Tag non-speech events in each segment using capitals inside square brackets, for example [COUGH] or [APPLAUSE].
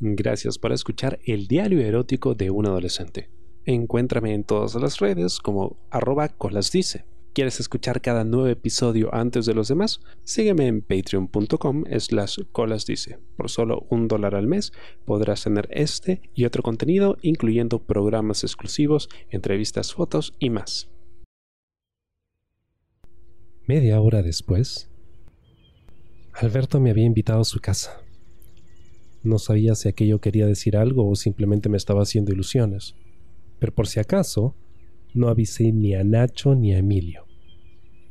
Gracias por escuchar el diario erótico de un adolescente. Encuéntrame en todas las redes como arroba colasdice. ¿Quieres escuchar cada nuevo episodio antes de los demás? Sígueme en patreon.com slash colasdice. Por solo un dólar al mes podrás tener este y otro contenido, incluyendo programas exclusivos, entrevistas, fotos y más. Media hora después, Alberto me había invitado a su casa. No sabía si aquello quería decir algo o simplemente me estaba haciendo ilusiones. Pero por si acaso, no avisé ni a Nacho ni a Emilio.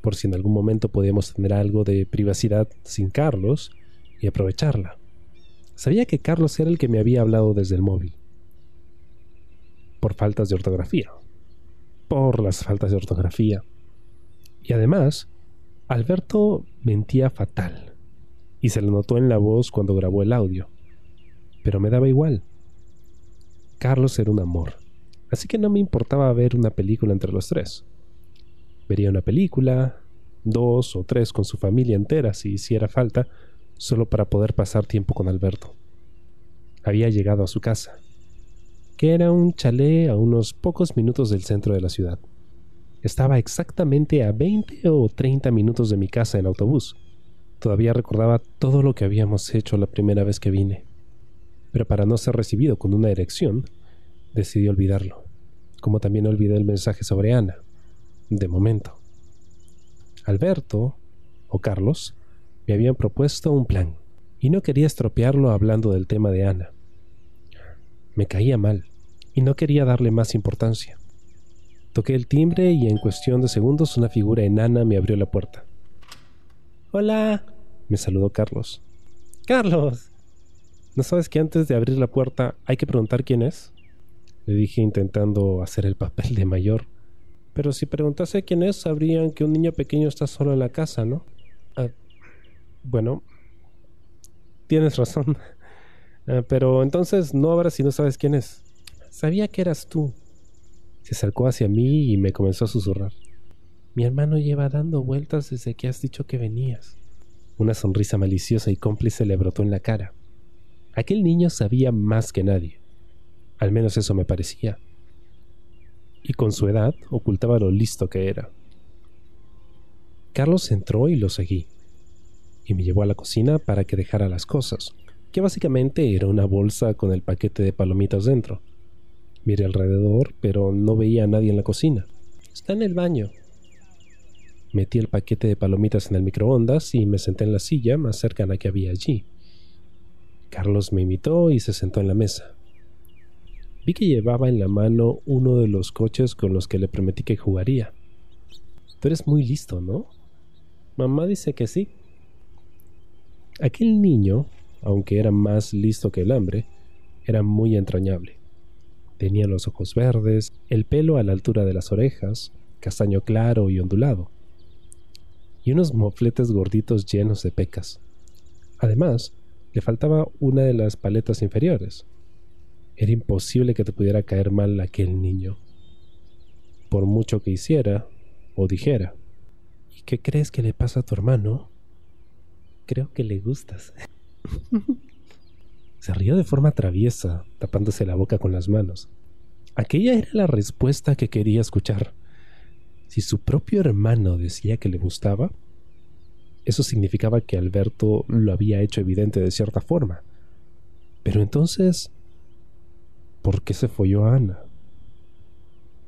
Por si en algún momento podíamos tener algo de privacidad sin Carlos y aprovecharla. Sabía que Carlos era el que me había hablado desde el móvil. Por faltas de ortografía. Por las faltas de ortografía. Y además, Alberto mentía fatal. Y se le notó en la voz cuando grabó el audio pero me daba igual. Carlos era un amor, así que no me importaba ver una película entre los tres. Vería una película, dos o tres con su familia entera si hiciera falta, solo para poder pasar tiempo con Alberto. Había llegado a su casa, que era un chalet a unos pocos minutos del centro de la ciudad. Estaba exactamente a 20 o 30 minutos de mi casa en autobús. Todavía recordaba todo lo que habíamos hecho la primera vez que vine pero para no ser recibido con una erección, decidí olvidarlo, como también olvidé el mensaje sobre Ana, de momento. Alberto, o Carlos, me habían propuesto un plan, y no quería estropearlo hablando del tema de Ana. Me caía mal, y no quería darle más importancia. Toqué el timbre y en cuestión de segundos una figura enana me abrió la puerta. Hola, me saludó Carlos. Carlos, ¿No sabes que antes de abrir la puerta hay que preguntar quién es? Le dije intentando hacer el papel de mayor. Pero si preguntase quién es, sabrían que un niño pequeño está solo en la casa, ¿no? Ah, bueno, tienes razón. [LAUGHS] Ah, pero entonces no abras si no sabes quién es. Sabía que eras tú. Se acercó hacia mí y me comenzó a susurrar. Mi hermano lleva dando vueltas desde que has dicho que venías. Una sonrisa maliciosa y cómplice le brotó en la cara. Aquel niño sabía más que nadie. Al menos eso me parecía. Y con su edad ocultaba lo listo que era. Carlos entró y lo seguí. Y me llevó a la cocina para que dejara las cosas, que básicamente era una bolsa con el paquete de palomitas dentro. Miré alrededor, pero no veía a nadie en la cocina. Está en el baño. Metí el paquete de palomitas en el microondas y me senté en la silla más cercana que había allí. Carlos me invitó y se sentó en la mesa. Vi que llevaba en la mano uno de los coches con los que le prometí que jugaría. Tú eres muy listo, ¿no? Mamá dice que sí. Aquel niño, aunque era más listo que el hambre, era muy entrañable. Tenía los ojos verdes, el pelo a la altura de las orejas, castaño claro y ondulado, y unos mofletes gorditos llenos de pecas. Además, le faltaba una de las paletas inferiores. Era imposible que te pudiera caer mal aquel niño. Por mucho que hiciera o dijera. ¿Y qué crees que le pasa a tu hermano? Creo que le gustas. [LAUGHS] Se rió de forma traviesa, tapándose la boca con las manos. Aquella era la respuesta que quería escuchar. Si su propio hermano decía que le gustaba, eso significaba que Alberto lo había hecho evidente de cierta forma. Pero entonces, ¿por qué se folló a Ana?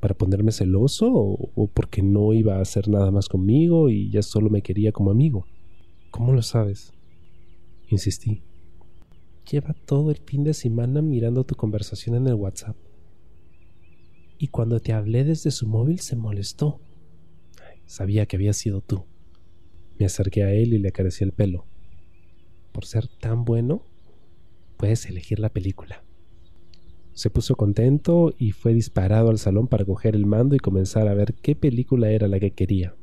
¿Para ponerme celoso o, porque no iba a hacer nada más conmigo y ya solo me quería como amigo? ¿Cómo lo sabes? Insistí. Lleva todo el fin de semana mirando tu conversación en el WhatsApp. Y cuando te hablé desde su móvil se molestó. sabía que había sido tú. Me acerqué a él y le acaricié el pelo. Por ser tan bueno, puedes elegir la película. Se puso contento y fue disparado al salón para coger el mando y comenzar a ver qué película era la que quería.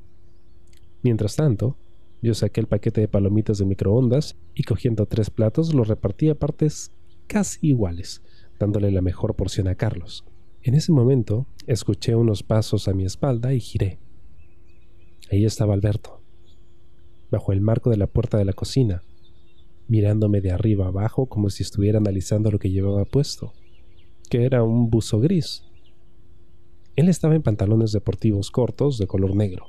Mientras tanto, yo saqué el paquete de palomitas de microondas y cogiendo tres platos los repartí a partes casi iguales, dándole la mejor porción a Carlos. En ese momento escuché unos pasos a mi espalda y giré. Ahí estaba Alberto, bajo el marco de la puerta de la cocina, mirándome de arriba abajo como si estuviera analizando lo que llevaba puesto, que era un buzo gris. Él estaba en pantalones deportivos cortos de color negro,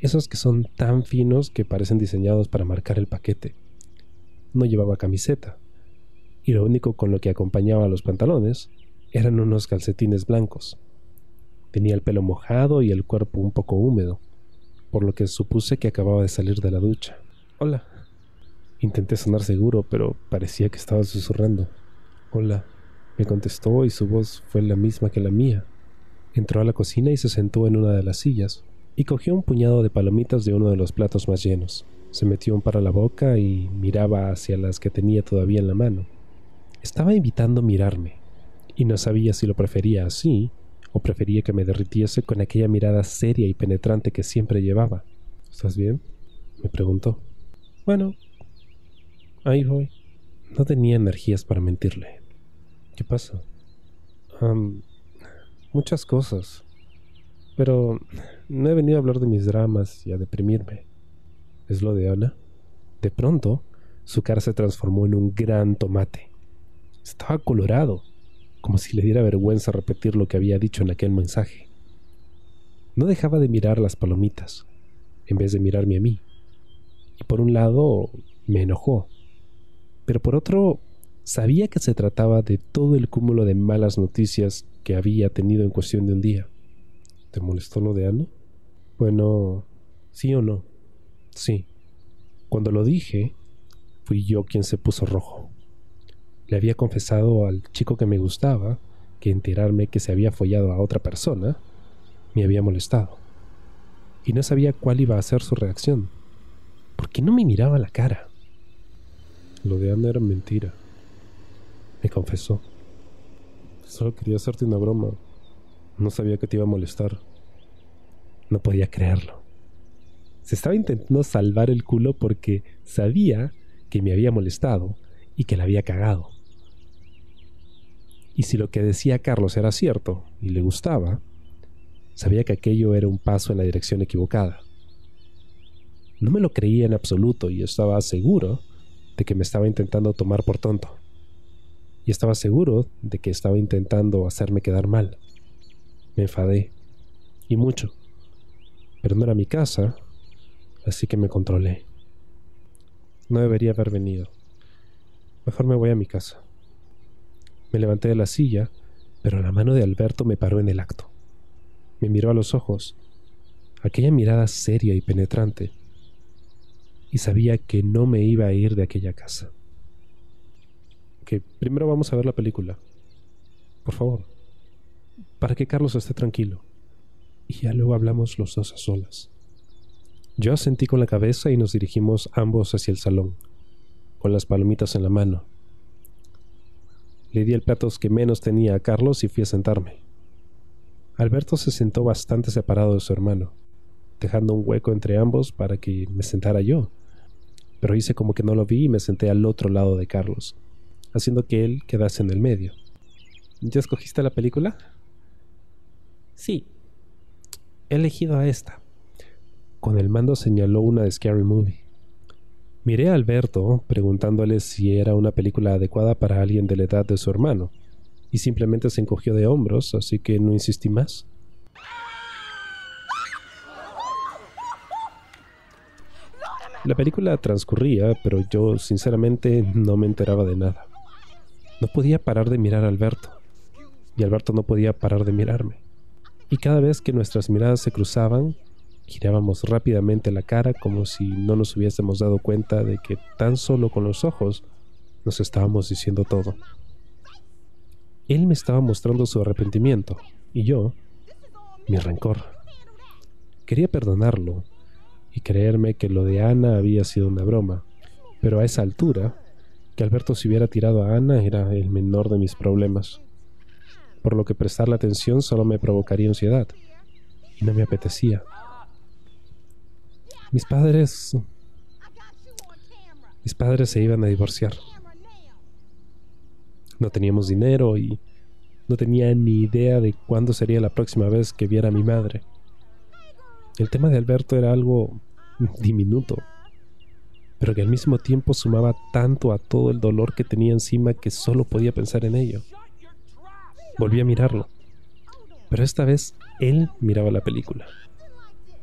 esos que son tan finos que parecen diseñados para marcar el paquete. No llevaba camiseta, y lo único con lo que acompañaba los pantalones eran unos calcetines blancos. Tenía el pelo mojado y el cuerpo un poco húmedo, por lo que supuse que acababa de salir de la ducha. Hola. Intenté sonar seguro, pero parecía que estaba susurrando. Hola. Me contestó y su voz fue la misma que la mía. Entró a la cocina y se sentó en una de las sillas, y cogió un puñado de palomitas de uno de los platos más llenos. Se metió un par a la boca y miraba hacia las que tenía todavía en la mano. Estaba invitando a mirarme, y no sabía si lo prefería así o prefería que me derritiese con aquella mirada seria y penetrante que siempre llevaba. ¿Estás bien? me preguntó. Bueno, ahí voy. No tenía energías para mentirle. ¿Qué pasa? muchas cosas. Pero no he venido a hablar de mis dramas y a deprimirme. ¿Es lo de Ana? De pronto, su cara se transformó en un gran tomate. Estaba colorado como si le diera vergüenza repetir lo que había dicho en aquel mensaje. No dejaba de mirar las palomitas, en vez de mirarme a mí. Y por un lado me enojó, pero por otro sabía que se trataba de todo el cúmulo de malas noticias que había tenido en cuestión de un día. ¿Te molestó lo de Ana? Bueno, sí o no. Sí. Cuando lo dije, fui yo quien se puso rojo. Le había confesado al chico que me gustaba que enterarme que se había follado a otra persona me había molestado. Y no sabía cuál iba a ser su reacción. ¿Por qué no me miraba la cara? Lo de Ana era mentira. Me confesó. Solo quería hacerte una broma. No sabía que te iba a molestar. No podía creerlo. Se estaba intentando salvar el culo porque sabía que me había molestado y que la había cagado. Y si lo que decía Carlos era cierto y le gustaba, sabía que aquello era un paso en la dirección equivocada. No me lo creía en absoluto y estaba seguro de que me estaba intentando tomar por tonto. Y estaba seguro de que estaba intentando hacerme quedar mal. Me enfadé. Y mucho. Pero no era mi casa, así que me controlé. No debería haber venido. Mejor me voy a mi casa. Me levanté de la silla, pero la mano de Alberto me paró en el acto. Me miró a los ojos, aquella mirada seria y penetrante, y sabía que no me iba a ir de aquella casa. Que primero vamos a ver la película. Por favor, para que Carlos esté tranquilo. Y ya luego hablamos los dos a solas. Yo asentí con la cabeza y nos dirigimos ambos hacia el salón, con las palomitas en la mano le di el plato que menos tenía a Carlos y fui a sentarme. Alberto se sentó bastante separado de su hermano, dejando un hueco entre ambos para que me sentara yo. Pero hice como que no lo vi y me senté al otro lado de Carlos, haciendo que él quedase en el medio. ¿Ya escogiste la película? Sí. He elegido a esta. Con el mando señaló una de Scary Movie. Miré a Alberto preguntándole si era una película adecuada para alguien de la edad de su hermano, y simplemente se encogió de hombros, así que no insistí más. La película transcurría, pero yo sinceramente no me enteraba de nada. No podía parar de mirar a Alberto, y Alberto no podía parar de mirarme. Y cada vez que nuestras miradas se cruzaban, Girábamos rápidamente la cara como si no nos hubiésemos dado cuenta de que tan solo con los ojos nos estábamos diciendo todo. Él me estaba mostrando su arrepentimiento y yo mi rencor. Quería perdonarlo y creerme que lo de Ana había sido una broma, pero a esa altura, que Alberto se hubiera tirado a Ana era el menor de mis problemas, por lo que prestarle atención solo me provocaría ansiedad, y no me apetecía. Mis padres... Mis padres se iban a divorciar. No teníamos dinero y no tenía ni idea de cuándo sería la próxima vez que viera a mi madre. El tema de Alberto era algo diminuto, pero que al mismo tiempo sumaba tanto a todo el dolor que tenía encima que solo podía pensar en ello. Volví a mirarlo, pero esta vez él miraba la película.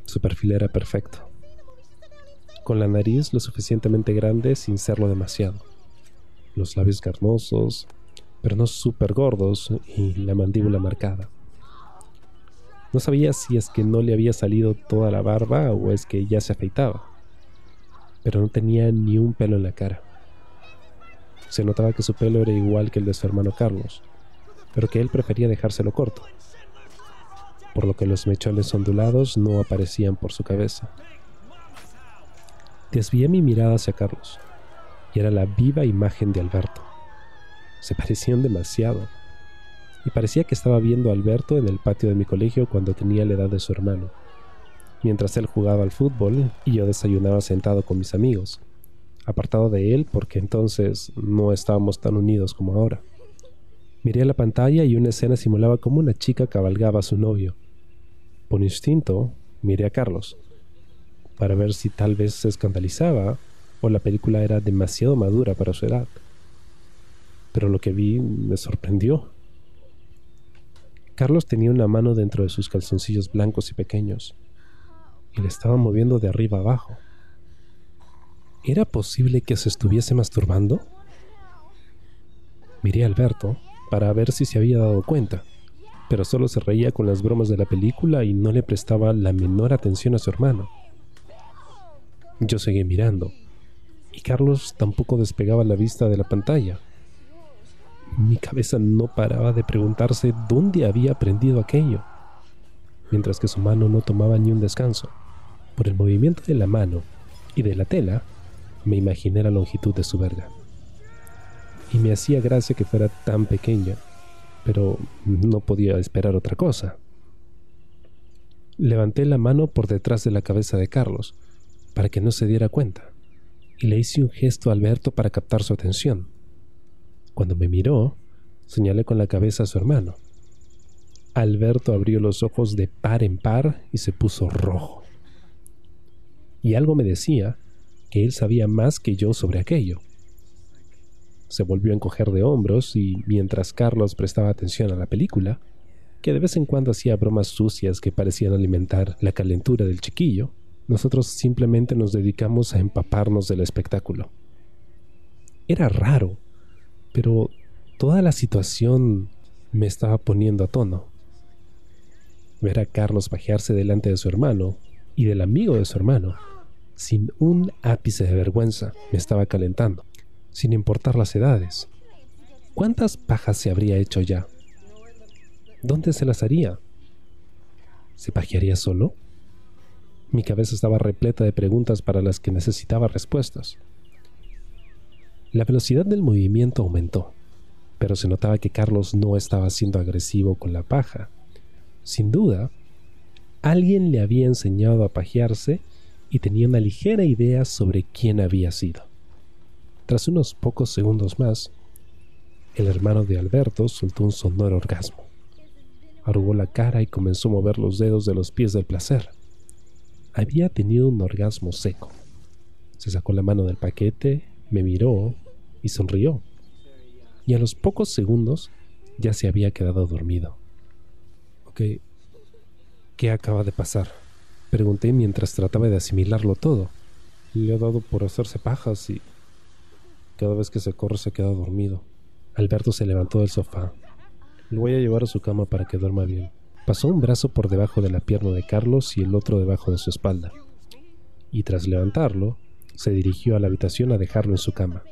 Su perfil era perfecto, con la nariz lo suficientemente grande sin serlo demasiado, los labios carnosos, pero no súper gordos y la mandíbula marcada. No sabía si es que no le había salido toda la barba o es que ya se afeitaba, pero no tenía ni un pelo en la cara. Se notaba que su pelo era igual que el de su hermano Carlos, pero que él prefería dejárselo corto, por lo que los mechones ondulados no aparecían por su cabeza. Desvié mi mirada hacia Carlos, y era la viva imagen de Alberto. Se parecían demasiado, y parecía que estaba viendo a Alberto en el patio de mi colegio cuando tenía la edad de su hermano, mientras él jugaba al fútbol y yo desayunaba sentado con mis amigos, apartado de él porque entonces no estábamos tan unidos como ahora. Miré a la pantalla y una escena simulaba como una chica cabalgaba a su novio. Por instinto, miré a Carlos, para ver si tal vez se escandalizaba o la película era demasiado madura para su edad. Pero lo que vi me sorprendió. Carlos tenía una mano dentro de sus calzoncillos blancos y pequeños, y le estaba moviendo de arriba abajo. ¿Era posible que se estuviese masturbando? Miré a Alberto, para ver si se había dado cuenta, pero solo se reía con las bromas de la película y no le prestaba la menor atención a su hermano. Yo seguí mirando, y Carlos tampoco despegaba la vista de la pantalla. Mi cabeza no paraba de preguntarse dónde había aprendido aquello, mientras que su mano no tomaba ni un descanso. Por el movimiento de la mano y de la tela, me imaginé la longitud de su verga y me hacía gracia que fuera tan pequeña, pero no podía esperar otra cosa. Levanté la mano por detrás de la cabeza de Carlos, para que no se diera cuenta, y le hice un gesto a Alberto para captar su atención. Cuando me miró, señalé con la cabeza a su hermano. Alberto abrió los ojos de par en par y se puso rojo. Y algo me decía que él sabía más que yo sobre aquello se volvió a encoger de hombros y mientras Carlos prestaba atención a la película, que de vez en cuando hacía bromas sucias que parecían alimentar la calentura del chiquillo, nosotros simplemente nos dedicamos a empaparnos del espectáculo. Era raro, pero toda la situación me estaba poniendo a tono. Ver a Carlos bajearse delante de su hermano y del amigo de su hermano, sin un ápice de vergüenza, me estaba calentando sin importar las edades. ¿Cuántas pajas se habría hecho ya? ¿Dónde se las haría? ¿Se pajearía solo? Mi cabeza estaba repleta de preguntas para las que necesitaba respuestas. La velocidad del movimiento aumentó, pero se notaba que Carlos no estaba siendo agresivo con la paja. Sin duda, alguien le había enseñado a pajearse y tenía una ligera idea sobre quién había sido. Tras unos pocos segundos más, el hermano de Alberto soltó un sonoro orgasmo. Arrugó la cara y comenzó a mover los dedos de los pies del placer. Había tenido un orgasmo seco. Se sacó la mano del paquete, me miró y sonrió. Y a los pocos segundos ya se había quedado dormido. Ok, ¿qué acaba de pasar? Pregunté mientras trataba de asimilarlo todo. Le ha dado por hacerse pajas y cada vez que se corre se queda dormido. Alberto se levantó del sofá. Lo voy a llevar a su cama para que duerma bien. Pasó un brazo por debajo de la pierna de Carlos y el otro debajo de su espalda. Y tras levantarlo, se dirigió a la habitación a dejarlo en su cama.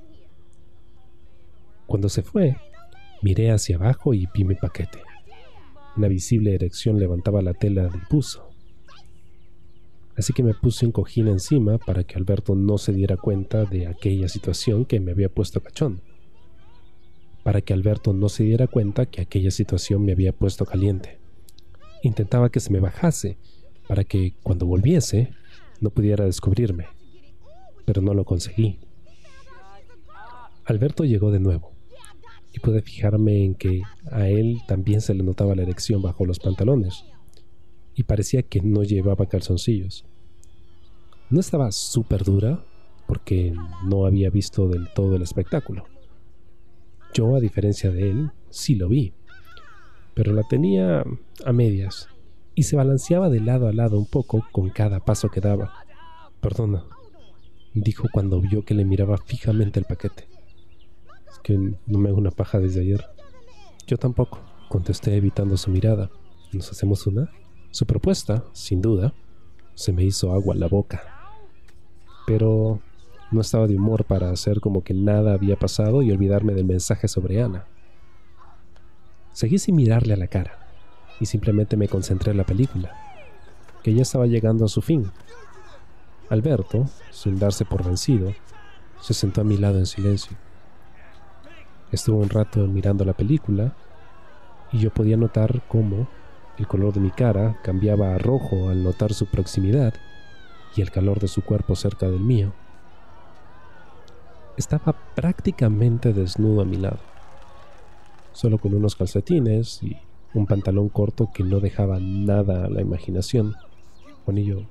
Cuando se fue, miré hacia abajo y vi mi paquete. Una visible erección levantaba la tela del puso así que me puse un cojín encima para que Alberto no se diera cuenta de aquella situación que me había puesto cachón. Para que Alberto no se diera cuenta que aquella situación me había puesto caliente. Intentaba que se me bajase, para que cuando volviese no pudiera descubrirme, pero no lo conseguí. Alberto llegó de nuevo, y pude fijarme en que a él también se le notaba la erección bajo los pantalones y parecía que no llevaba calzoncillos. No estaba súper dura, porque no había visto del todo el espectáculo. Yo, a diferencia de él, sí lo vi, pero la tenía a medias y se balanceaba de lado a lado un poco con cada paso que daba. Perdona, dijo cuando vio que le miraba fijamente el paquete. Es que no me hago una paja desde ayer. Yo tampoco, contesté evitando su mirada. ¿Nos hacemos una? Su propuesta, sin duda, se me hizo agua en la boca. Pero no estaba de humor para hacer como que nada había pasado y olvidarme del mensaje sobre Ana. Seguí sin mirarle a la cara y simplemente me concentré en la película, que ya estaba llegando a su fin. Alberto, sin darse por vencido, se sentó a mi lado en silencio. Estuvo un rato mirando la película y yo podía notar cómo el color de mi cara cambiaba a rojo al notar su proximidad y el calor de su cuerpo cerca del mío estaba prácticamente desnudo a mi lado, solo con unos calcetines y un pantalón corto que no dejaba nada a la imaginación. Juanillo,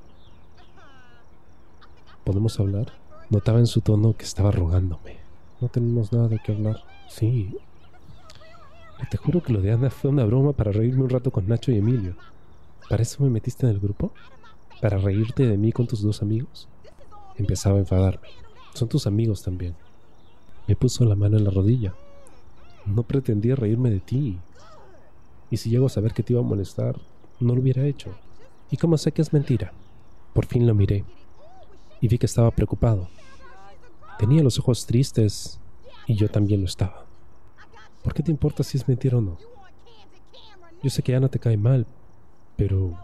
¿podemos hablar? Notaba en su tono que estaba rogándome. No tenemos nada de qué hablar. Sí. Te juro que lo de Ana fue una broma para reírme un rato con Nacho y Emilio. ¿Para eso me metiste en el grupo? ¿Para reírte de mí con tus dos amigos? Empezaba a enfadarme. Son tus amigos también. Me puso la mano en la rodilla. No pretendía reírme de ti. Y si llego a saber que te iba a molestar, no lo hubiera hecho. ¿Y cómo sé que es mentira? Por fin lo miré. Y vi que estaba preocupado. Tenía los ojos tristes y yo también lo estaba. ¿Por qué te importa si es mentira o no? Yo sé que Ana te cae mal, pero...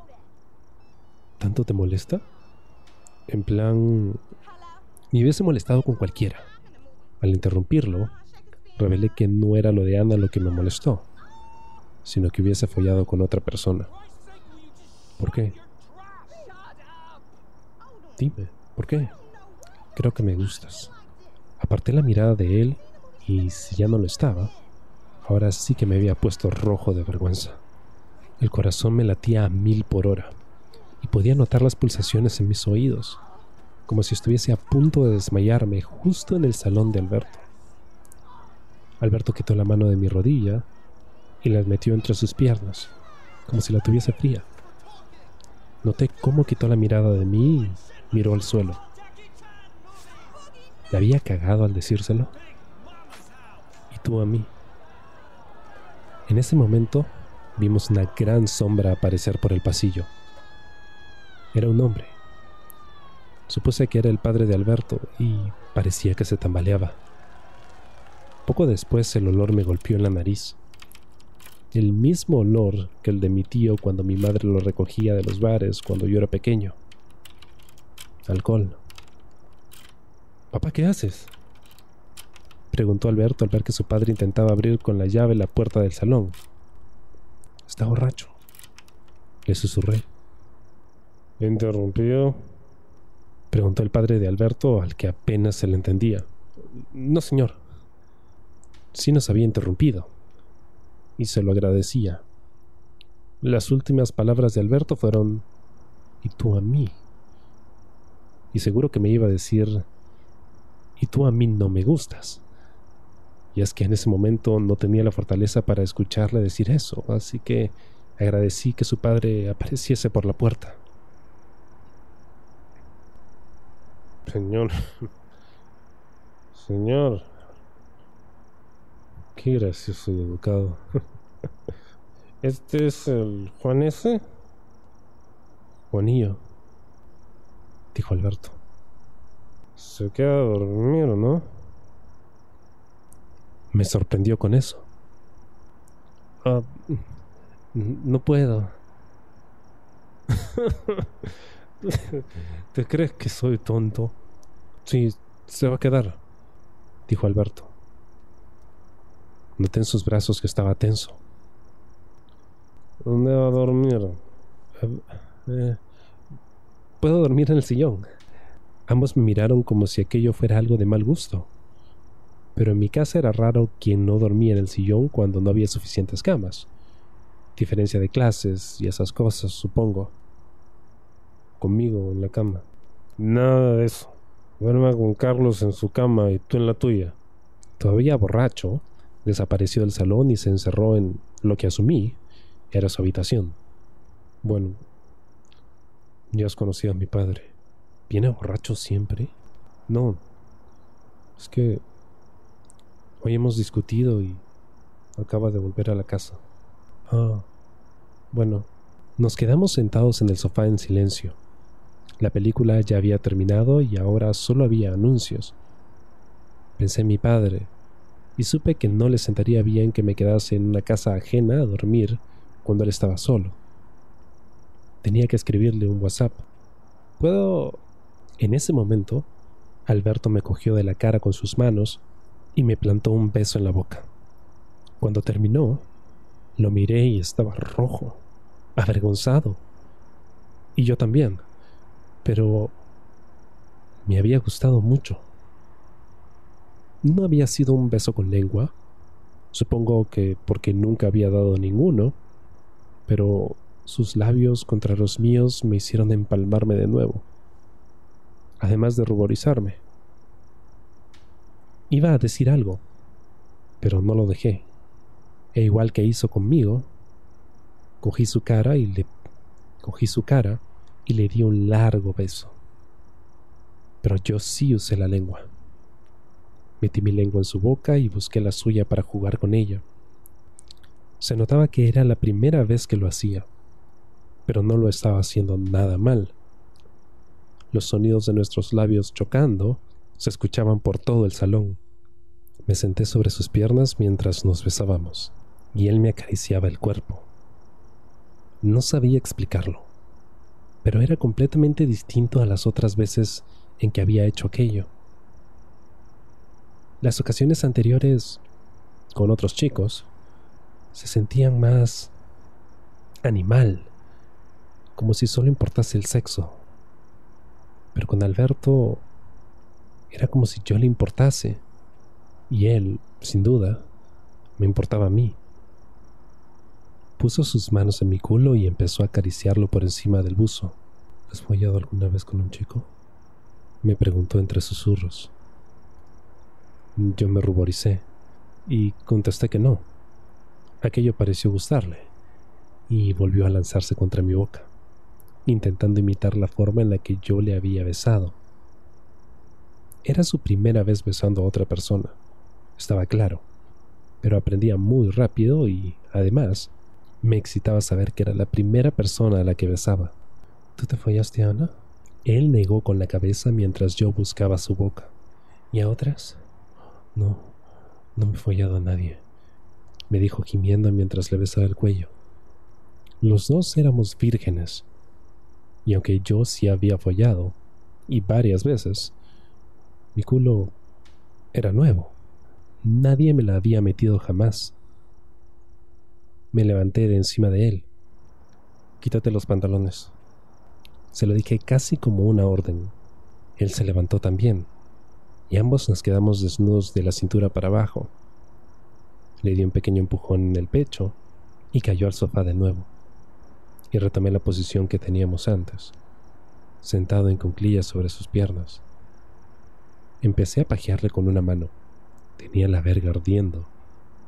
¿Tanto te molesta? En plan, me hubiese molestado con cualquiera. Al interrumpirlo, revelé que no era lo de Ana lo que me molestó, sino que hubiese follado con otra persona. ¿Por qué? Dime, ¿por qué? Creo que me gustas. Aparté la mirada de él y si ya no lo estaba, ahora sí que me había puesto rojo de vergüenza. El corazón me latía a mil por hora y podía notar las pulsaciones en mis oídos como si estuviese a punto de desmayarme justo en el salón de Alberto. Alberto quitó la mano de mi rodilla y la metió entre sus piernas, como si la tuviese fría. Noté cómo quitó la mirada de mí y miró al suelo. ¿Le había cagado al decírselo? Y tú a mí. En ese momento vimos una gran sombra aparecer por el pasillo. Era un hombre, Supuse que era el padre de Alberto y parecía que se tambaleaba. Poco después el olor me golpeó en la nariz. El mismo olor que el de mi tío cuando mi madre lo recogía de los bares cuando yo era pequeño. Alcohol. Papá, ¿qué haces? Preguntó Alberto al ver que su padre intentaba abrir con la llave la puerta del salón. Está borracho. Le susurré. ¿Interrumpió? Preguntó el padre de Alberto, al que apenas se le entendía. No, señor. Sí nos había interrumpido. Y se lo agradecía. Las últimas palabras de Alberto fueron, ¿y tú a mí? Y seguro que me iba a decir, ¿y tú a mí no me gustas? Y es que en ese momento no tenía la fortaleza para escucharle decir eso, así que agradecí que su padre apareciese por la puerta. Señor. [LAUGHS] Señor. Qué gracioso y educado. ¿Este es el Juan S? Juanillo, dijo Alberto. Se queda a dormir, ¿no? Me sorprendió con eso. Ah, no puedo. [LAUGHS] ¿Te crees que soy tonto? Sí, se va a quedar, dijo Alberto. Noté en sus brazos que estaba tenso. ¿Dónde va a dormir? Eh, puedo dormir en el sillón. Ambos me miraron como si aquello fuera algo de mal gusto. Pero en mi casa era raro quien no dormía en el sillón cuando no había suficientes camas. Diferencia de clases y esas cosas, supongo conmigo en la cama. Nada de eso. Duerma con Carlos en su cama y tú en la tuya. Todavía borracho, desapareció del salón y se encerró en lo que asumí era su habitación. Bueno, ya has conocido a mi padre. ¿Viene borracho siempre? No. Es que hoy hemos discutido y acaba de volver a la casa. Ah. Bueno, nos quedamos sentados en el sofá en silencio. La película ya había terminado y ahora solo había anuncios. Pensé en mi padre y supe que no le sentaría bien que me quedase en una casa ajena a dormir cuando él estaba solo. Tenía que escribirle un WhatsApp. ¿Puedo...? En ese momento, Alberto me cogió de la cara con sus manos y me plantó un beso en la boca. Cuando terminó, lo miré y estaba rojo, avergonzado. Y yo también pero me había gustado mucho. No había sido un beso con lengua, supongo que porque nunca había dado ninguno, pero sus labios contra los míos me hicieron empalmarme de nuevo, además de ruborizarme. Iba a decir algo, pero no lo dejé. E igual que hizo conmigo, cogí su cara y le cogí su cara y le di un largo beso. Pero yo sí usé la lengua. Metí mi lengua en su boca y busqué la suya para jugar con ella. Se notaba que era la primera vez que lo hacía, pero no lo estaba haciendo nada mal. Los sonidos de nuestros labios chocando se escuchaban por todo el salón. Me senté sobre sus piernas mientras nos besábamos, y él me acariciaba el cuerpo. No sabía explicarlo pero era completamente distinto a las otras veces en que había hecho aquello. Las ocasiones anteriores, con otros chicos, se sentían más animal, como si solo importase el sexo. Pero con Alberto era como si yo le importase, y él, sin duda, me importaba a mí. Puso sus manos en mi culo y empezó a acariciarlo por encima del buzo. ¿Has follado alguna vez con un chico? Me preguntó entre susurros. Yo me ruboricé y contesté que no. Aquello pareció gustarle y volvió a lanzarse contra mi boca, intentando imitar la forma en la que yo le había besado. Era su primera vez besando a otra persona, estaba claro, pero aprendía muy rápido y, además, me excitaba saber que era la primera persona a la que besaba. ¿Tú te follaste a Ana? Él negó con la cabeza mientras yo buscaba su boca. ¿Y a otras? No, no me he follado a nadie, me dijo gimiendo mientras le besaba el cuello. Los dos éramos vírgenes, y aunque yo sí había follado, y varias veces, mi culo era nuevo. Nadie me la había metido jamás. Me levanté de encima de él. Quítate los pantalones. Se lo dije casi como una orden. Él se levantó también, y ambos nos quedamos desnudos de la cintura para abajo. Le di un pequeño empujón en el pecho y cayó al sofá de nuevo. Y retomé la posición que teníamos antes, sentado en cunclillas sobre sus piernas. Empecé a pajearle con una mano. Tenía la verga ardiendo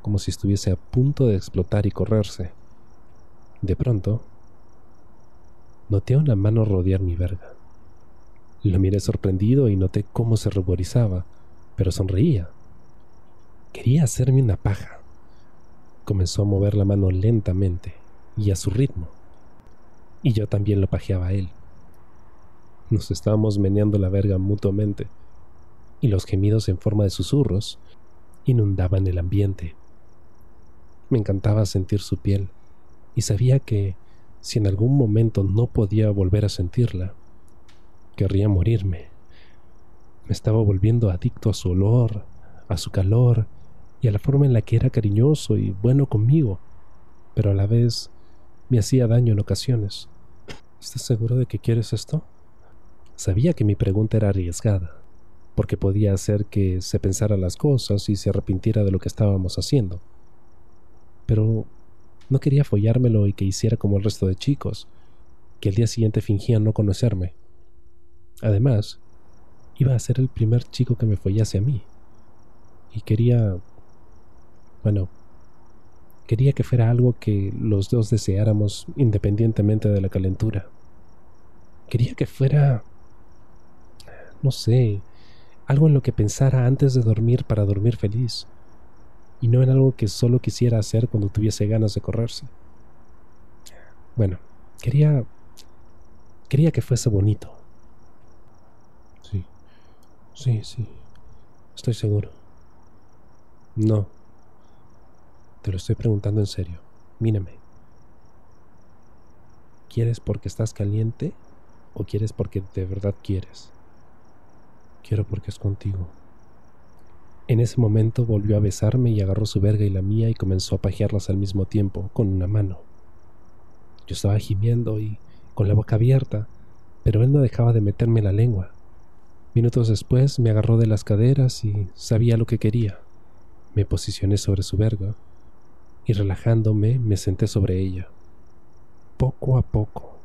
como si estuviese a punto de explotar y correrse. De pronto, noté una mano rodear mi verga. Lo miré sorprendido y noté cómo se ruborizaba, pero sonreía. Quería hacerme una paja. Comenzó a mover la mano lentamente y a su ritmo. Y yo también lo pajeaba a él. Nos estábamos meneando la verga mutuamente, y los gemidos en forma de susurros inundaban el ambiente. Me encantaba sentir su piel y sabía que si en algún momento no podía volver a sentirla, querría morirme. Me estaba volviendo adicto a su olor, a su calor y a la forma en la que era cariñoso y bueno conmigo, pero a la vez me hacía daño en ocasiones. ¿Estás seguro de que quieres esto? Sabía que mi pregunta era arriesgada, porque podía hacer que se pensara las cosas y se arrepintiera de lo que estábamos haciendo pero no quería follármelo y que hiciera como el resto de chicos, que el día siguiente fingían no conocerme. Además, iba a ser el primer chico que me follase a mí. Y quería... Bueno, quería que fuera algo que los dos deseáramos independientemente de la calentura. Quería que fuera... no sé, algo en lo que pensara antes de dormir para dormir feliz, y no en algo que solo quisiera hacer cuando tuviese ganas de correrse. Bueno, quería... quería que fuese bonito. Sí, sí, sí, estoy seguro. No, te lo estoy preguntando en serio. Mírame. ¿Quieres porque estás caliente o quieres porque de verdad quieres? Quiero porque es contigo. En ese momento volvió a besarme y agarró su verga y la mía y comenzó a pajearlas al mismo tiempo, con una mano. Yo estaba gimiendo y con la boca abierta, pero él no dejaba de meterme la lengua. Minutos después me agarró de las caderas y sabía lo que quería. Me posicioné sobre su verga y relajándome me senté sobre ella. Poco a poco,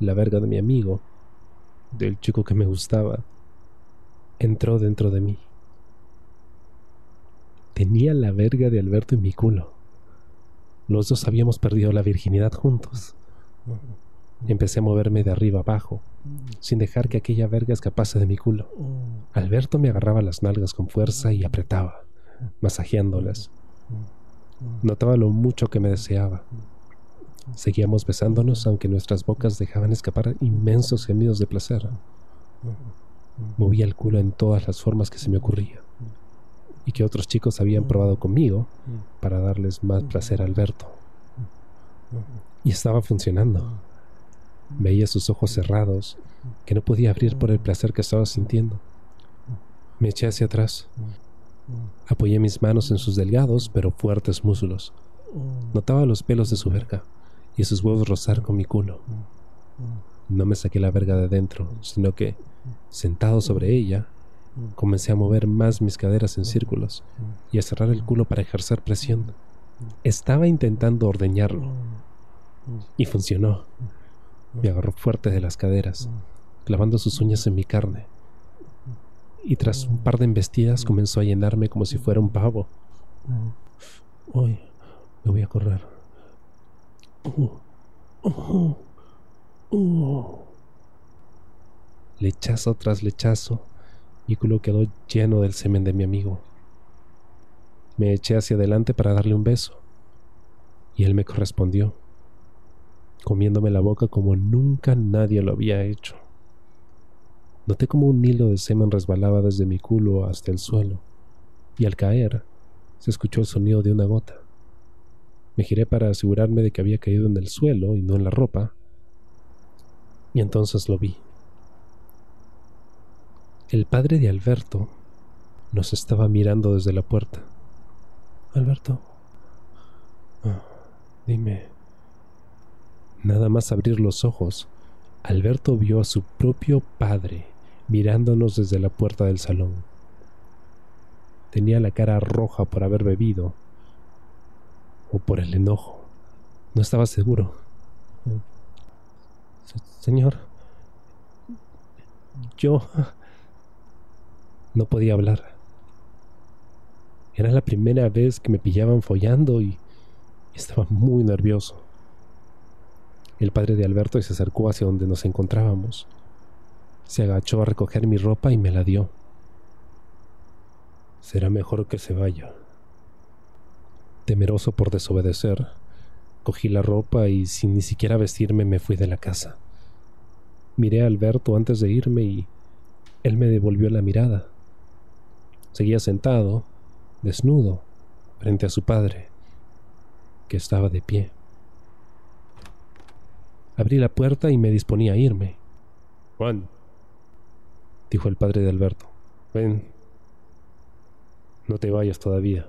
la verga de mi amigo, del chico que me gustaba, entró dentro de mí. Tenía la verga de Alberto en mi culo. Los dos habíamos perdido la virginidad juntos. Empecé a moverme de arriba abajo, sin dejar que aquella verga escapase de mi culo. Alberto me agarraba las nalgas con fuerza y apretaba, masajeándolas. Notaba lo mucho que me deseaba. Seguíamos besándonos aunque nuestras bocas dejaban escapar inmensos gemidos de placer. Movía el culo en todas las formas que se me ocurría y que otros chicos habían probado conmigo para darles más placer a Alberto. Y estaba funcionando. Veía sus ojos cerrados, que no podía abrir por el placer que estaba sintiendo. Me eché hacia atrás. Apoyé mis manos en sus delgados pero fuertes muslos. Notaba los pelos de su verga y sus huevos rozar con mi culo. No me saqué la verga de dentro, sino que Sentado sobre ella, comencé a mover más mis caderas en círculos y a cerrar el culo para ejercer presión. Estaba intentando ordeñarlo y funcionó. Me agarró fuerte de las caderas, clavando sus uñas en mi carne. Y tras un par de embestidas comenzó a llenarme como si fuera un pavo. Hoy me voy a correr. Lechazo tras lechazo, mi culo quedó lleno del semen de mi amigo. Me eché hacia adelante para darle un beso, y él me correspondió, comiéndome la boca como nunca nadie lo había hecho. Noté como un hilo de semen resbalaba desde mi culo hasta el suelo, y al caer se escuchó el sonido de una gota. Me giré para asegurarme de que había caído en el suelo y no en la ropa, y entonces lo vi. El padre de Alberto nos estaba mirando desde la puerta. Alberto, ah, dime. Nada más abrir los ojos, Alberto vio a su propio padre mirándonos desde la puerta del salón. Tenía la cara roja por haber bebido o por el enojo. No estaba seguro. Señor, yo no podía hablar. Era la primera vez que me pillaban follando y estaba muy nervioso. El padre de Alberto se acercó hacia donde nos encontrábamos. Se agachó a recoger mi ropa y me la dio. Será mejor que se vaya. Temeroso por desobedecer, cogí la ropa y sin ni siquiera vestirme me fui de la casa. Miré a Alberto antes de irme y él me devolvió la mirada. Seguía sentado, desnudo, frente a su padre, que estaba de pie. Abrí la puerta y me disponía a irme. Juan, dijo el padre de Alberto, ven, no te vayas todavía.